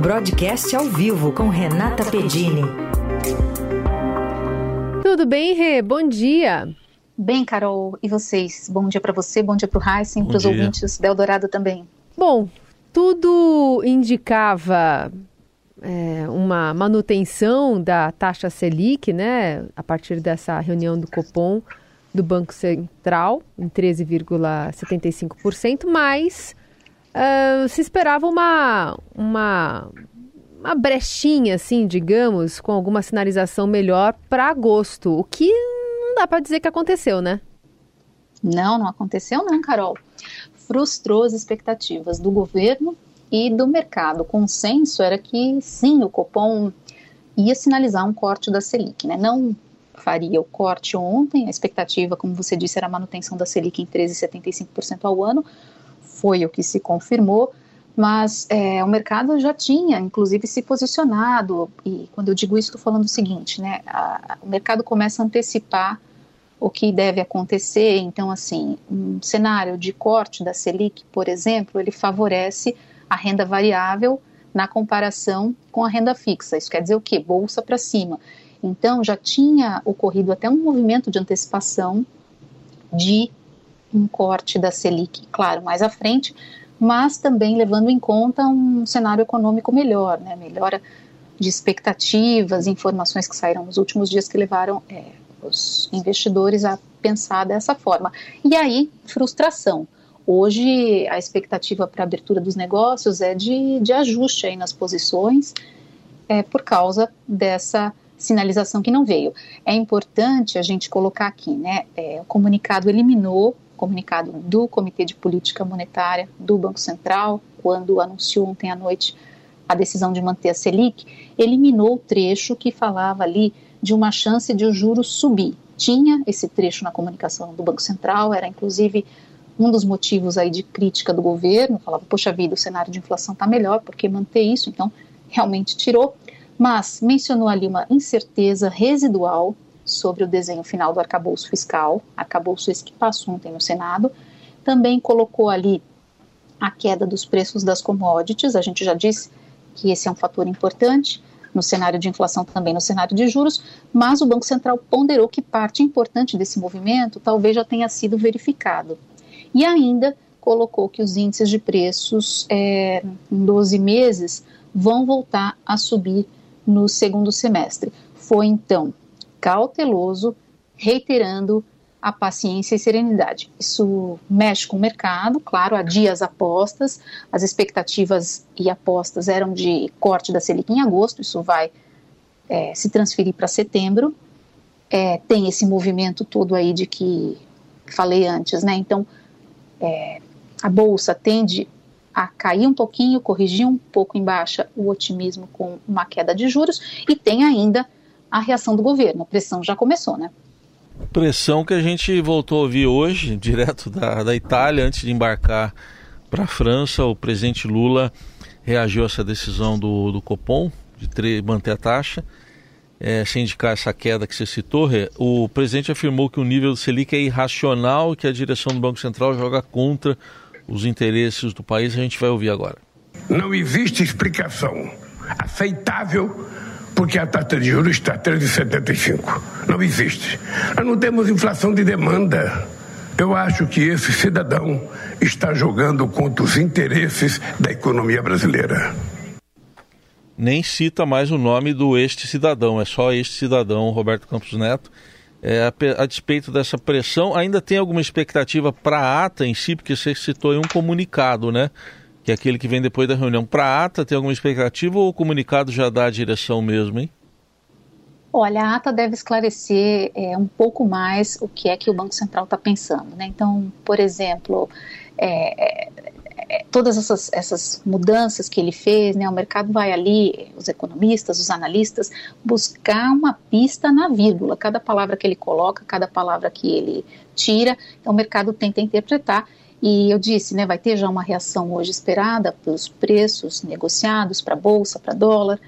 Broadcast ao vivo com Renata Pedini. Tudo bem, Rê? Bom dia. Bem, Carol, e vocês? Bom dia para você, bom dia para o Heisen, para os ouvintes da Eldorado também. Bom, tudo indicava é, uma manutenção da taxa Selic, né, a partir dessa reunião do Copom do Banco Central, em 13,75%, mas uh, se esperava uma, uma, uma brechinha, assim, digamos, com alguma sinalização melhor para agosto, o que não dá para dizer que aconteceu, né? Não, não aconteceu não, Carol. Frustrou as expectativas do governo e do mercado. O consenso era que sim, o Copom ia sinalizar um corte da Selic, né? Não faria o corte ontem, a expectativa, como você disse, era a manutenção da Selic em 13,75% ao ano, foi o que se confirmou, mas é, o mercado já tinha, inclusive, se posicionado, e quando eu digo isso, estou falando o seguinte, né, a, o mercado começa a antecipar o que deve acontecer, então, assim, um cenário de corte da Selic, por exemplo, ele favorece a renda variável na comparação com a renda fixa, isso quer dizer o quê? Bolsa para cima. Então, já tinha ocorrido até um movimento de antecipação de um corte da Selic, claro, mais à frente, mas também levando em conta um cenário econômico melhor, né, melhora de expectativas, informações que saíram nos últimos dias que levaram é, os investidores a pensar dessa forma. E aí, frustração. Hoje, a expectativa para a abertura dos negócios é de, de ajuste aí nas posições é, por causa dessa sinalização que não veio. É importante a gente colocar aqui, né? É, o comunicado eliminou comunicado do Comitê de Política Monetária do Banco Central, quando anunciou ontem à noite a decisão de manter a Selic, eliminou o trecho que falava ali de uma chance de o juros subir. Tinha esse trecho na comunicação do Banco Central, era inclusive um dos motivos aí de crítica do governo, falava, poxa vida, o cenário de inflação está melhor, porque manter isso? Então, realmente tirou, mas mencionou ali uma incerteza residual sobre o desenho final do arcabouço fiscal, arcabouço esse que passou ontem no Senado, também colocou ali a queda dos preços das commodities, a gente já disse que esse é um fator importante no cenário de inflação também no cenário de juros, mas o Banco Central ponderou que parte importante desse movimento talvez já tenha sido verificado. E ainda colocou que os índices de preços é, em 12 meses vão voltar a subir no segundo semestre. Foi então cauteloso, reiterando a paciência e serenidade. Isso mexe com o mercado, claro, há dias apostas, as expectativas e apostas eram de corte da Selic em agosto, isso vai é, se transferir para setembro. É, tem esse movimento todo aí de que falei antes, né? Então, é, a bolsa tende a cair um pouquinho, corrigir um pouco em baixa o otimismo com uma queda de juros, e tem ainda a reação do governo. A pressão já começou, né? Pressão que a gente voltou a ouvir hoje, direto da, da Itália, antes de embarcar para a França. O presidente Lula reagiu a essa decisão do, do Copom de manter a taxa, é, sem indicar essa queda que você citou. O presidente afirmou que o nível do Selic é irracional e que a direção do Banco Central joga contra os interesses do país. A gente vai ouvir agora. Não existe explicação aceitável porque a taxa de juros está 3,75. Não existe. Nós não temos inflação de demanda. Eu acho que esse cidadão está jogando contra os interesses da economia brasileira. Nem cita mais o nome do este cidadão, é só este cidadão, Roberto Campos Neto. É, a, a, despeito dessa pressão, ainda tem alguma expectativa para a ata em si, porque você citou em um comunicado, né? Que é aquele que vem depois da reunião. Para a ata, tem alguma expectativa ou o comunicado já dá a direção mesmo, hein? Olha, a ata deve esclarecer é, um pouco mais o que é que o Banco Central está pensando. Né? Então, por exemplo, é, é, é, todas essas, essas mudanças que ele fez, né, o mercado vai ali, os economistas, os analistas, buscar uma pista na vírgula. Cada palavra que ele coloca, cada palavra que ele tira, então o mercado tenta interpretar e eu disse, né, vai ter já uma reação hoje esperada pelos preços negociados para bolsa, para dólar,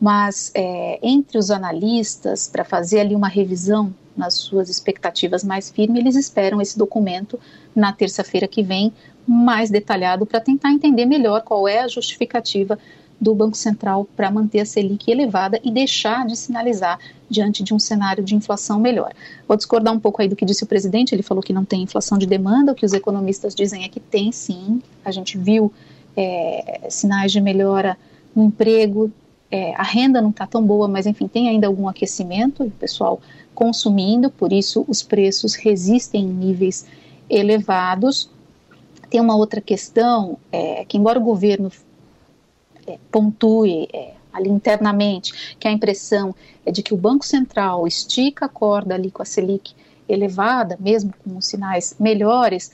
mas é, entre os analistas, para fazer ali uma revisão nas suas expectativas mais firmes, eles esperam esse documento na terça-feira que vem, mais detalhado, para tentar entender melhor qual é a justificativa do Banco Central para manter a Selic elevada e deixar de sinalizar diante de um cenário de inflação melhor. Vou discordar um pouco aí do que disse o presidente, ele falou que não tem inflação de demanda, o que os economistas dizem é que tem sim, a gente viu é, sinais de melhora no emprego, é, a renda não está tão boa, mas enfim, tem ainda algum aquecimento, o pessoal consumindo, por isso os preços resistem em níveis elevados. Tem uma outra questão, é, que embora o governo pontue é, ali internamente que a impressão é de que o Banco Central estica a corda ali com a Selic elevada, mesmo com sinais melhores,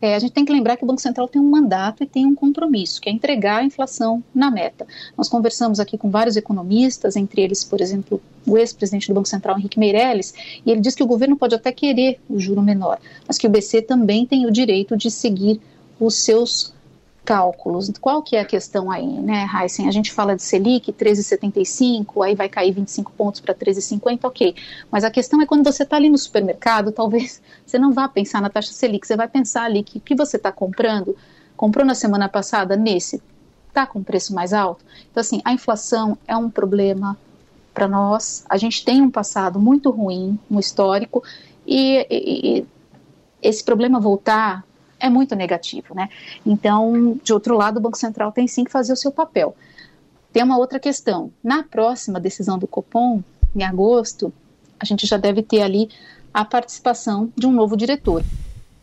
é, a gente tem que lembrar que o Banco Central tem um mandato e tem um compromisso, que é entregar a inflação na meta. Nós conversamos aqui com vários economistas, entre eles, por exemplo, o ex-presidente do Banco Central, Henrique Meirelles, e ele diz que o governo pode até querer o juro menor, mas que o BC também tem o direito de seguir os seus cálculos. Qual que é a questão aí, né, Heisen? A gente fala de Selic, 13,75, aí vai cair 25 pontos para 13,50, ok. Mas a questão é quando você está ali no supermercado, talvez você não vá pensar na taxa Selic, você vai pensar ali que o que você está comprando, comprou na semana passada nesse, está com preço mais alto. Então, assim, a inflação é um problema para nós. A gente tem um passado muito ruim, um histórico, e, e, e esse problema voltar é muito negativo, né? Então, de outro lado, o Banco Central tem sim que fazer o seu papel. Tem uma outra questão. Na próxima decisão do Copom, em agosto, a gente já deve ter ali a participação de um novo diretor.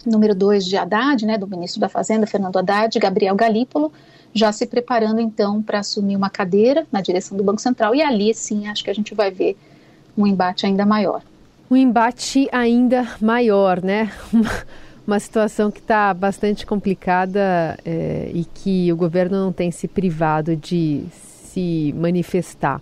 Número 2 de Haddad, né, do ministro da Fazenda, Fernando Haddad, Gabriel Galípolo, já se preparando então para assumir uma cadeira na direção do Banco Central e ali sim acho que a gente vai ver um embate ainda maior. Um embate ainda maior, né? Uma situação que está bastante complicada é, e que o governo não tem se privado de se manifestar.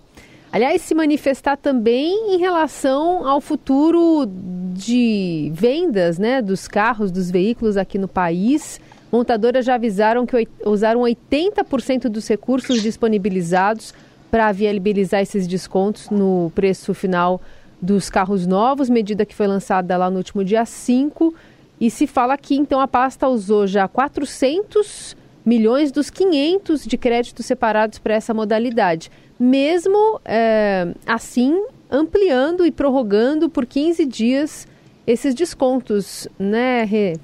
Aliás, se manifestar também em relação ao futuro de vendas né, dos carros, dos veículos aqui no país. Montadoras já avisaram que usaram 80% dos recursos disponibilizados para viabilizar esses descontos no preço final dos carros novos, medida que foi lançada lá no último dia 5 e se fala que então a pasta usou já 400 milhões dos 500 de créditos separados para essa modalidade, mesmo é, assim ampliando e prorrogando por 15 dias esses descontos, né, Rê?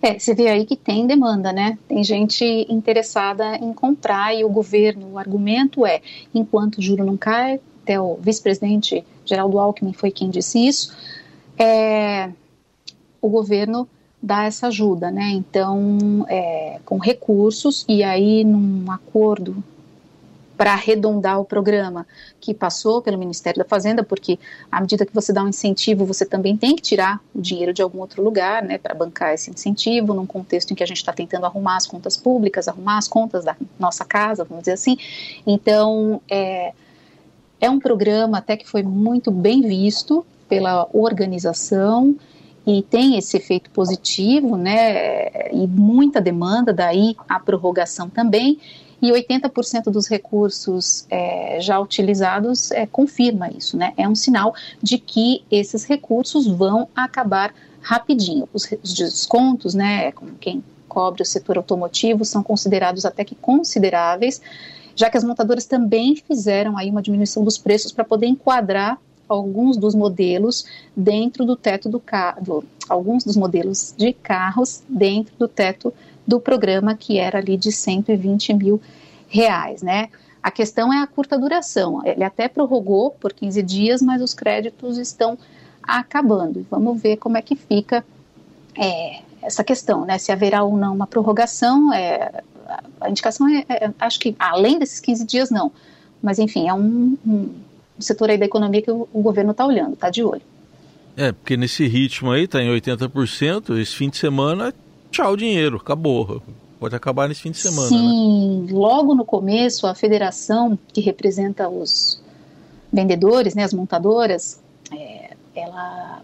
É, você vê aí que tem demanda, né? Tem gente interessada em comprar e o governo, o argumento é, enquanto o juro não cai, até o vice-presidente Geraldo Alckmin foi quem disse isso, é, o governo dá essa ajuda, né? Então, é, com recursos e aí num acordo para arredondar o programa que passou pelo Ministério da Fazenda, porque à medida que você dá um incentivo, você também tem que tirar o dinheiro de algum outro lugar, né, para bancar esse incentivo, num contexto em que a gente está tentando arrumar as contas públicas, arrumar as contas da nossa casa, vamos dizer assim. Então, é, é um programa até que foi muito bem visto pela organização e tem esse efeito positivo, né, e muita demanda, daí a prorrogação também, e 80% dos recursos é, já utilizados é, confirma isso, né, é um sinal de que esses recursos vão acabar rapidinho. Os, os descontos, né, como quem cobre o setor automotivo, são considerados até que consideráveis, já que as montadoras também fizeram aí uma diminuição dos preços para poder enquadrar alguns dos modelos dentro do teto do carro, alguns dos modelos de carros dentro do teto do programa que era ali de 120 mil reais, né? A questão é a curta duração. Ele até prorrogou por 15 dias, mas os créditos estão acabando. Vamos ver como é que fica é, essa questão, né? Se haverá ou não uma prorrogação. É, a indicação é, é, acho que além desses 15 dias, não. Mas enfim, é um, um setor aí da economia que o, o governo está olhando, está de olho. É, porque nesse ritmo aí, está em 80%, esse fim de semana, tchau dinheiro, acabou. Pode acabar nesse fim de semana. Sim, né? logo no começo, a federação que representa os vendedores, né, as montadoras, é, ela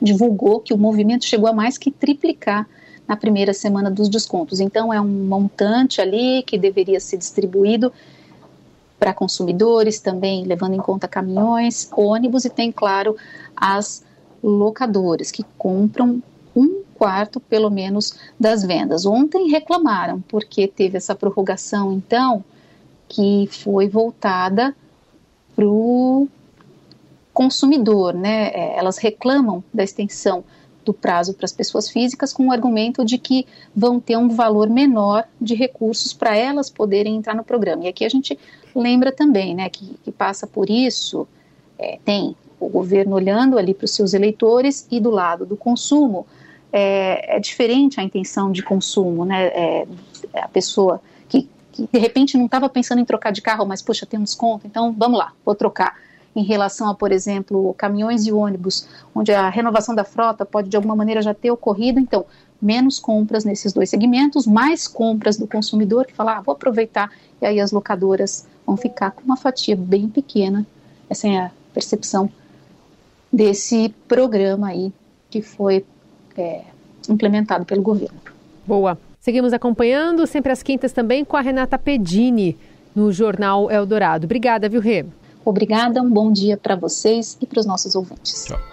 divulgou que o movimento chegou a mais que triplicar na primeira semana dos descontos. Então, é um montante ali que deveria ser distribuído para consumidores, também levando em conta caminhões, ônibus e tem, claro, as locadoras que compram um quarto, pelo menos, das vendas. Ontem reclamaram porque teve essa prorrogação, então, que foi voltada para o consumidor, né? É, elas reclamam da extensão do prazo para as pessoas físicas com o argumento de que vão ter um valor menor de recursos para elas poderem entrar no programa. E aqui a gente lembra também, né, que, que passa por isso, é, tem o governo olhando ali para os seus eleitores e do lado do consumo é, é diferente a intenção de consumo, né? É, a pessoa que, que de repente não estava pensando em trocar de carro, mas poxa, tem um desconto, então vamos lá, vou trocar em relação a, por exemplo, caminhões e ônibus, onde a renovação da frota pode de alguma maneira já ter ocorrido, então menos compras nesses dois segmentos, mais compras do consumidor que fala, ah, vou aproveitar, e aí as locadoras vão ficar com uma fatia bem pequena, essa é a percepção desse programa aí que foi é, implementado pelo governo. Boa. Seguimos acompanhando, sempre às quintas também, com a Renata Pedini, no Jornal Eldorado. Obrigada, viu, Rê? Obrigada, um bom dia para vocês e para os nossos ouvintes. Tchau.